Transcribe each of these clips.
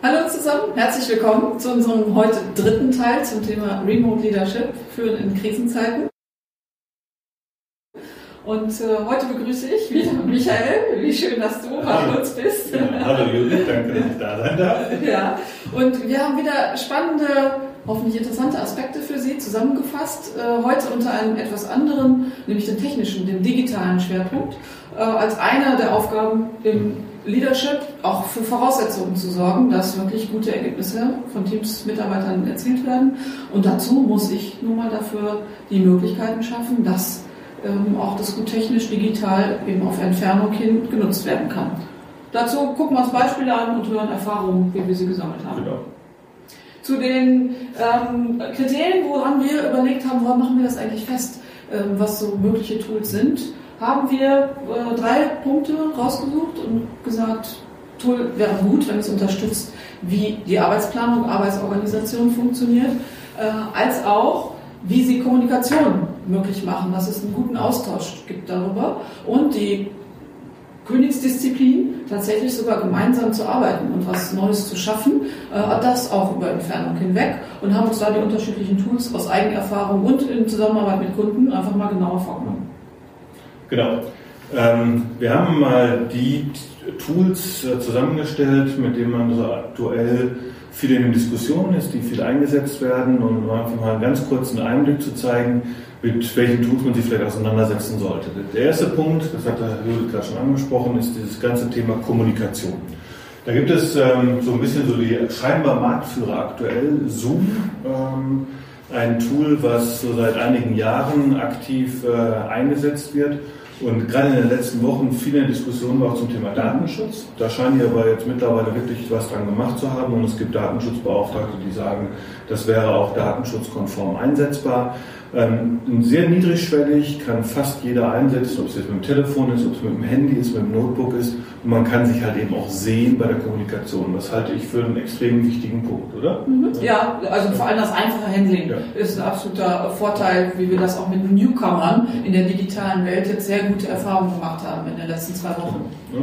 Hallo zusammen, herzlich willkommen zu unserem heute dritten Teil zum Thema Remote Leadership führen in Krisenzeiten. Und äh, heute begrüße ich wieder Michael. Wie schön, dass du bei uns bist. Ja, hallo Judith, danke, dass ich da sein darf. Ja, und wir haben wieder spannende, hoffentlich interessante Aspekte für Sie zusammengefasst. Äh, heute unter einem etwas anderen, nämlich den technischen, dem digitalen Schwerpunkt, äh, als einer der Aufgaben im Leadership auch für Voraussetzungen zu sorgen, dass wirklich gute Ergebnisse von Teams, Mitarbeitern erzielt werden. Und dazu muss ich nun mal dafür die Möglichkeiten schaffen, dass ähm, auch das gut technisch digital eben auf Entfernung hin genutzt werden kann. Dazu gucken wir uns Beispiele an und hören Erfahrungen, wie wir sie gesammelt haben. Genau. Zu den ähm, Kriterien, woran wir überlegt haben, woran machen wir das eigentlich fest, ähm, was so mögliche Tools sind, haben wir äh, drei Punkte rausgesucht und gesagt, Tool wäre gut, wenn es unterstützt, wie die Arbeitsplanung, Arbeitsorganisation funktioniert, äh, als auch, wie sie Kommunikation möglich machen, dass es einen guten Austausch gibt darüber und die Königsdisziplin, tatsächlich sogar gemeinsam zu arbeiten und was Neues zu schaffen, äh, das auch über Entfernung hinweg und haben uns da die unterschiedlichen Tools aus Eigenerfahrung und in Zusammenarbeit mit Kunden einfach mal genauer vorgenommen. Genau. Ähm, wir haben mal die Tools äh, zusammengestellt, mit denen man so aktuell viel in den Diskussionen ist, die viel eingesetzt werden und einfach mal einen ganz kurzen Einblick zu zeigen, mit welchen Tools man sich vielleicht auseinandersetzen sollte. Der erste Punkt, das hat der Judith gerade schon angesprochen, ist dieses ganze Thema Kommunikation. Da gibt es ähm, so ein bisschen so die scheinbar Marktführer aktuell, Zoom, ähm, ein Tool, was so seit einigen Jahren aktiv äh, eingesetzt wird und gerade in den letzten Wochen viele Diskussionen auch zum Thema Datenschutz. Da scheinen die aber jetzt mittlerweile wirklich was dran gemacht zu haben und es gibt Datenschutzbeauftragte, die sagen, das wäre auch datenschutzkonform einsetzbar. Ähm, sehr niedrigschwellig, kann fast jeder einsetzen, ob es jetzt mit dem Telefon ist, ob es mit dem Handy ist, mit dem Notebook ist. Und man kann sich halt eben auch sehen bei der Kommunikation. Das halte ich für einen extrem wichtigen Punkt, oder? Mhm. Ja, also vor allem das einfache Handling ja. ist ein absoluter Vorteil, wie wir das auch mit Newcomern in der digitalen Welt jetzt sehr gute Erfahrungen gemacht haben in den letzten zwei Wochen. Ja.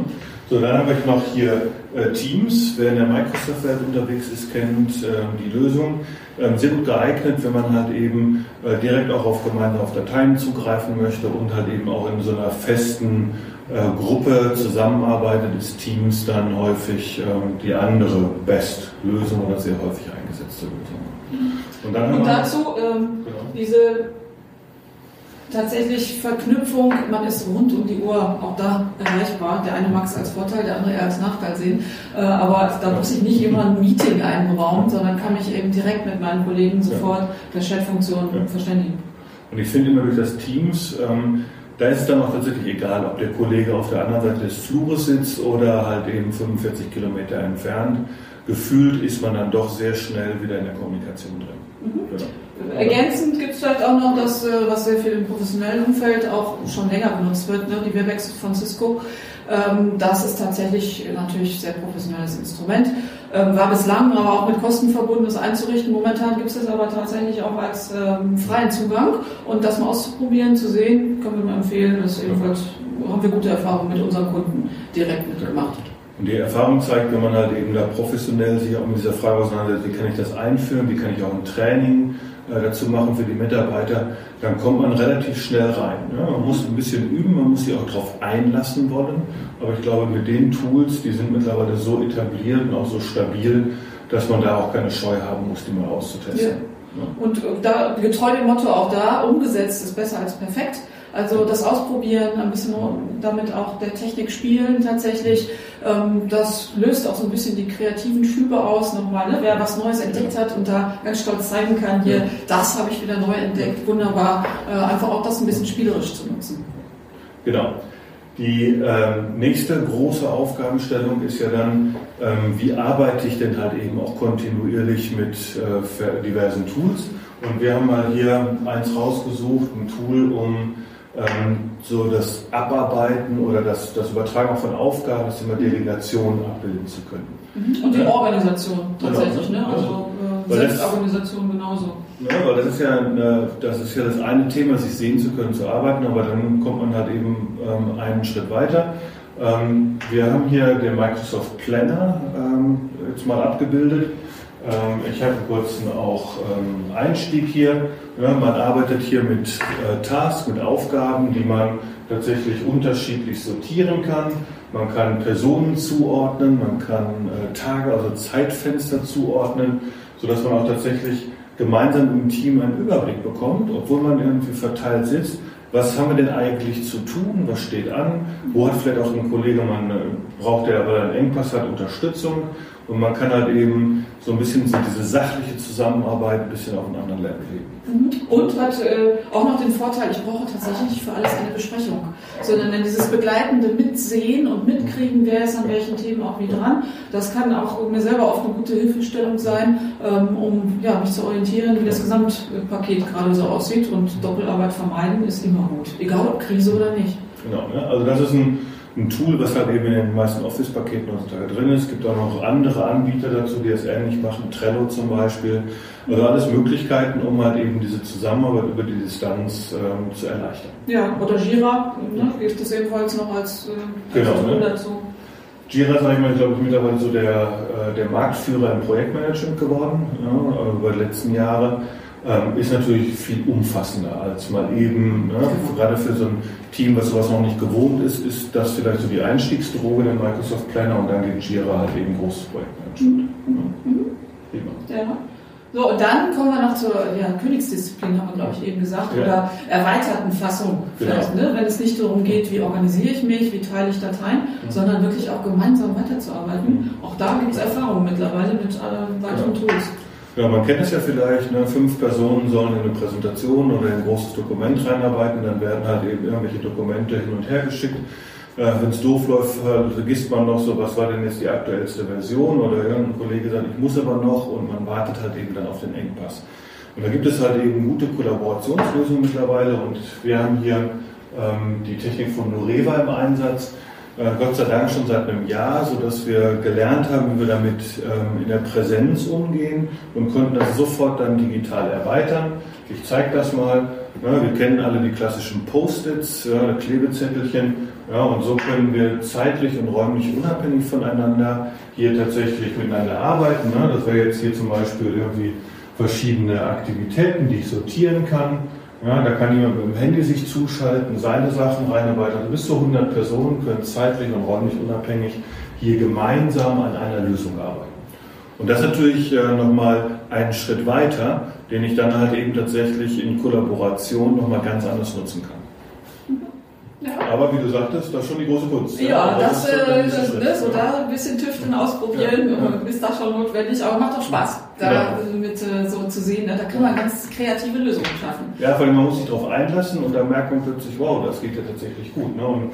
So, dann habe ich noch hier äh, Teams. Wer in der Microsoft-Welt unterwegs ist, kennt äh, die Lösung. Ähm, sehr gut geeignet, wenn man halt eben äh, direkt auch auf Gemeinden, auf Dateien zugreifen möchte und halt eben auch in so einer festen äh, Gruppe zusammenarbeitet, ist Teams dann häufig ähm, die andere Best-Lösung oder sehr häufig eingesetzte Lösung. Und, dann und dazu ähm, genau. diese tatsächlich Verknüpfung, man ist rund um die Uhr auch da erreichbar. Der eine mag es als Vorteil, der andere eher als Nachteil sehen. Äh, aber da muss ich nicht immer ein Meeting einberaumen, sondern kann mich eben direkt mit meinen Kollegen sofort per Chatfunktion ja. verständigen. Und ich finde immer durch das Teams, ähm, da ist es dann auch tatsächlich egal, ob der Kollege auf der anderen Seite des Flures sitzt oder halt eben 45 Kilometer entfernt. Gefühlt ist man dann doch sehr schnell wieder in der Kommunikation drin. Mhm. Genau. Ergänzend vielleicht auch noch das, äh, was sehr viel im professionellen Umfeld auch schon länger benutzt wird, ne? die Webex von Cisco. Ähm, das ist tatsächlich natürlich ein sehr professionelles Instrument. Ähm, war bislang aber auch mit Kosten verbunden, das einzurichten. Momentan gibt es das aber tatsächlich auch als ähm, freien Zugang. Und das mal auszuprobieren, zu sehen, können wir nur empfehlen. Das ebenfalls haben wir gute Erfahrungen mit unseren Kunden direkt mitgemacht. Und die Erfahrung zeigt, wenn man halt eben da professionell sich auch mit dieser Frage auseinandersetzt, wie kann ich das einführen, wie kann ich auch ein Training dazu machen für die Mitarbeiter, dann kommt man relativ schnell rein. Man muss ein bisschen üben, man muss sich auch darauf einlassen wollen. Aber ich glaube, mit den Tools, die sind mittlerweile so etabliert und auch so stabil, dass man da auch keine Scheu haben muss, die mal auszutesten. Ja. Ja. Und da getreu dem Motto auch da, umgesetzt ist besser als perfekt. Also das Ausprobieren, ein bisschen damit auch der Technik spielen tatsächlich, ähm, das löst auch so ein bisschen die kreativen Schübe aus nochmal. Ne? Wer was Neues entdeckt hat und da ganz stolz zeigen kann, hier, das habe ich wieder neu entdeckt, wunderbar, äh, einfach auch das ein bisschen spielerisch zu nutzen. Genau. Die äh, nächste große Aufgabenstellung ist ja dann, ähm, wie arbeite ich denn halt eben auch kontinuierlich mit äh, diversen Tools. Und wir haben mal hier eins rausgesucht, ein Tool, um ähm, so das Abarbeiten oder das, das Übertragen von Aufgaben, das Thema Delegation abbilden zu können. Mhm. Und die Organisation tatsächlich, genau. ne? also äh, Selbstorganisation genauso. Ja, weil das ist ja, eine, das ist ja das eine Thema, sich sehen zu können, zu arbeiten, aber dann kommt man halt eben ähm, einen Schritt weiter. Ähm, wir haben hier den Microsoft Planner ähm, jetzt mal abgebildet. Ähm, ich habe kurz auch ähm, Einstieg hier. man arbeitet hier mit äh, Tasks, mit Aufgaben, die man tatsächlich unterschiedlich sortieren kann. Man kann Personen zuordnen, man kann äh, Tage, also Zeitfenster zuordnen, sodass man auch tatsächlich gemeinsam im Team einen Überblick bekommt, obwohl man irgendwie verteilt sitzt. Was haben wir denn eigentlich zu tun? Was steht an? Wo hat vielleicht auch ein Kollege, man braucht, der aber einen Engpass hat, Unterstützung? Und man kann halt eben so ein bisschen so diese sachliche Zusammenarbeit ein bisschen auf einen anderen Level legen. Mhm. Und hat äh, auch noch den Vorteil, ich brauche tatsächlich nicht für alles eine Besprechung, sondern dieses begleitende Mitsehen und Mitkriegen, wer ist an welchen Themen auch wie dran. Das kann auch mir selber oft eine gute Hilfestellung sein, ähm, um ja, mich zu orientieren, wie das Gesamtpaket gerade so aussieht. Und Doppelarbeit vermeiden ist immer gut, egal ob Krise oder nicht. Genau, ja. also das ist ein ein Tool, was halt eben in den meisten Office-Paketen heutzutage drin ist. Es gibt auch noch andere Anbieter dazu, die es ähnlich machen, Trello zum Beispiel. Also alles Möglichkeiten, um halt eben diese Zusammenarbeit über die Distanz ähm, zu erleichtern. Ja, oder Jira, ne, gibt es ebenfalls noch als, äh, genau, ne? dazu. Jira, sage ich mal, glaube ich, mittlerweile so der, äh, der Marktführer im Projektmanagement geworden ja, über die letzten Jahre ähm, ist natürlich viel umfassender als mal eben, ne? gerade für so ein Team, was sowas noch nicht gewohnt ist, ist das vielleicht so die Einstiegsdroge der Microsoft Planner und dann geht Jira halt eben großes Projektmanagement. Mhm. Ja. ja. So, und dann kommen wir noch zur ja, Königsdisziplin, haben wir, glaube ich, eben gesagt, ja. oder erweiterten Fassung vielleicht, genau. ne? wenn es nicht darum geht, wie organisiere ich mich, wie teile ich Dateien, mhm. sondern wirklich auch gemeinsam weiterzuarbeiten. Mhm. Auch da gibt es Erfahrungen mittlerweile mit äh, weiteren genau. Tools. Ja, man kennt es ja vielleicht, ne? fünf Personen sollen in eine Präsentation oder in ein großes Dokument reinarbeiten, dann werden halt eben irgendwelche Dokumente hin und her geschickt. Äh, Wenn es doof läuft, vergisst man noch so, was war denn jetzt die aktuellste Version oder irgendein Kollege sagt, ich muss aber noch und man wartet halt eben dann auf den Engpass. Und da gibt es halt eben gute Kollaborationslösungen mittlerweile und wir haben hier ähm, die Technik von Noreva im Einsatz Gott sei Dank schon seit einem Jahr, sodass wir gelernt haben, wie wir damit ähm, in der Präsenz umgehen und konnten das sofort dann digital erweitern. Ich zeige das mal. wir kennen alle die klassischen Post-its, Klebezettelchen. Und so können wir zeitlich und räumlich unabhängig voneinander hier tatsächlich miteinander arbeiten. Das wäre jetzt hier zum Beispiel irgendwie verschiedene Aktivitäten, die ich sortieren kann. Ja, da kann jemand mit dem Handy sich zuschalten, seine Sachen reinarbeiten. Also bis zu 100 Personen können zeitlich und räumlich unabhängig hier gemeinsam an einer Lösung arbeiten. Und das natürlich äh, nochmal einen Schritt weiter, den ich dann halt eben tatsächlich in Kollaboration nochmal ganz anders nutzen kann. Ja. Aber wie du sagtest, das ist schon die große Kunst. Ja, ja das, das, äh, das ne, so da ein bisschen tüfteln, ausprobieren, ja. ist das schon notwendig, aber macht auch Spaß, da genau. mit so zu sehen, da kann man ganz kreative Lösungen schaffen. Ja, vor allem man muss sich darauf einlassen und dann merkt man plötzlich, wow, das geht ja tatsächlich gut. Ne? Und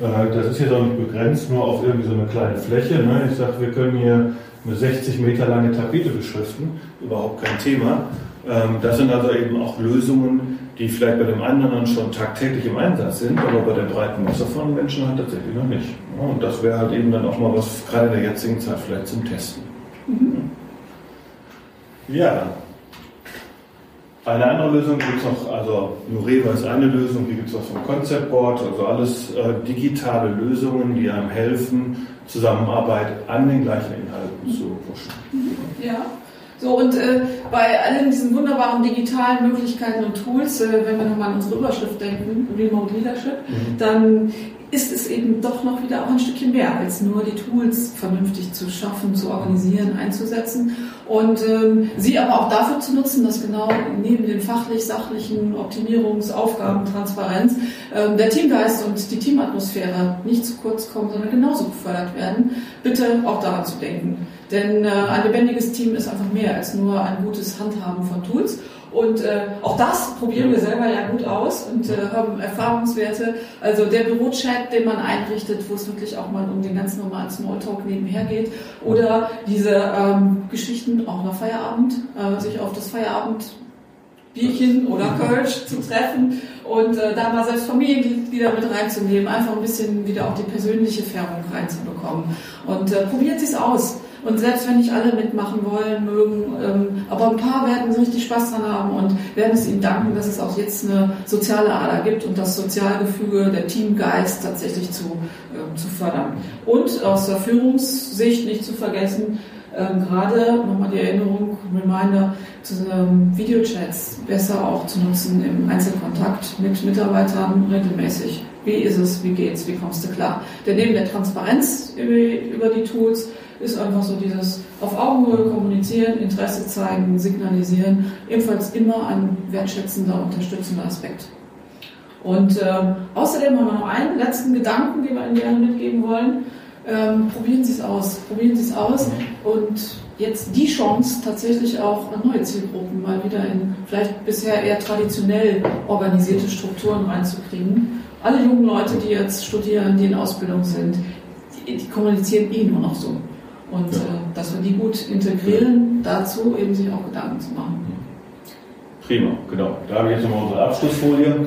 äh, das ist jetzt auch nicht begrenzt nur auf irgendwie so eine kleine Fläche. Ne? Ich sage, wir können hier eine 60 Meter lange Tapete beschriften, überhaupt kein Thema. Ähm, das sind also eben auch Lösungen, die vielleicht bei dem anderen schon tagtäglich im Einsatz sind, aber bei der breiten Masse von Menschen halt tatsächlich noch nicht. Und das wäre halt eben dann auch mal was, gerade in der jetzigen Zeit vielleicht zum Testen. Mhm. Ja. Eine andere Lösung gibt es noch, also Nureva ist eine Lösung, die gibt es auch vom Concept Board, also alles äh, digitale Lösungen, die einem helfen, Zusammenarbeit an den gleichen Inhalten zu pushen. Mhm. Ja. So, und äh, bei allen diesen wunderbaren digitalen Möglichkeiten und Tools, äh, wenn wir nochmal an unsere Überschrift denken, Remote Leadership, mhm. dann ist es eben doch noch wieder auch ein Stückchen mehr, als nur die Tools vernünftig zu schaffen, zu organisieren, einzusetzen und ähm, sie aber auch dafür zu nutzen, dass genau neben den fachlich-sachlichen Optimierungsaufgaben, Transparenz, ähm, der Teamgeist und die Teamatmosphäre nicht zu kurz kommen, sondern genauso gefördert werden. Bitte auch daran zu denken. Denn äh, ein lebendiges Team ist einfach mehr als nur ein gutes Handhaben von Tools. Und äh, auch das probieren wir selber ja gut aus und äh, haben Erfahrungswerte. Also der Bürochat, den man einrichtet, wo es wirklich auch mal um den ganz normalen Smalltalk nebenher geht. Oder diese ähm, Geschichten auch nach Feierabend, äh, sich auf das Feierabend Bierchen oder Kölsch zu treffen und äh, da mal selbst Familienmitglieder mit reinzunehmen, einfach ein bisschen wieder auch die persönliche Färbung reinzubekommen. Und äh, probiert es aus. Und selbst wenn nicht alle mitmachen wollen, mögen, ähm, aber ein paar werden richtig Spaß dran haben und werden es ihnen danken, dass es auch jetzt eine soziale Ader gibt und das Sozialgefüge, der Teamgeist tatsächlich zu, ähm, zu fördern. Und aus der Führungssicht nicht zu vergessen, ähm, gerade nochmal die Erinnerung, Reminder, zu ähm, Videochats besser auch zu nutzen im Einzelkontakt mit Mitarbeitern regelmäßig. Wie ist es, wie geht's, wie kommst du klar? Denn neben der Transparenz über die Tools ist einfach so dieses auf Augenhöhe kommunizieren, Interesse zeigen, signalisieren, ebenfalls immer ein wertschätzender, unterstützender Aspekt. Und äh, außerdem haben wir noch einen letzten Gedanken, den wir Ihnen gerne mitgeben wollen. Ähm, probieren Sie es aus, probieren Sie es aus und jetzt die Chance, tatsächlich auch neue Zielgruppen mal wieder in vielleicht bisher eher traditionell organisierte Strukturen reinzukriegen. Alle jungen Leute, die jetzt studieren, die in Ausbildung sind, die, die kommunizieren eh nur noch so. Und ja. äh, dass wir die gut integrieren, dazu eben sich auch Gedanken zu machen. Prima, genau. Da habe ich jetzt nochmal unsere Abschlussfolie.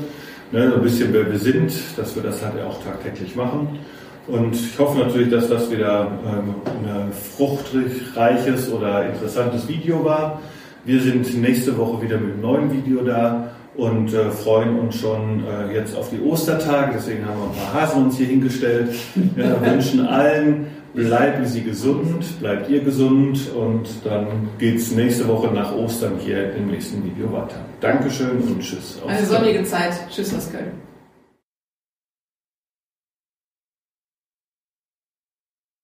Ne, so ein bisschen wer wir sind, dass wir das halt auch tagtäglich machen. Und ich hoffe natürlich, dass das wieder ähm, ein fruchtreiches oder interessantes Video war. Wir sind nächste Woche wieder mit einem neuen Video da und äh, freuen uns schon äh, jetzt auf die Ostertage. Deswegen haben wir ein paar Hasen uns hier hingestellt. Wir wünschen allen Bleiben Sie gesund, bleibt ihr gesund und dann geht es nächste Woche nach Ostern hier im nächsten Video weiter. Dankeschön und tschüss. Eine sonnige Zeit. Tschüss aus Köln.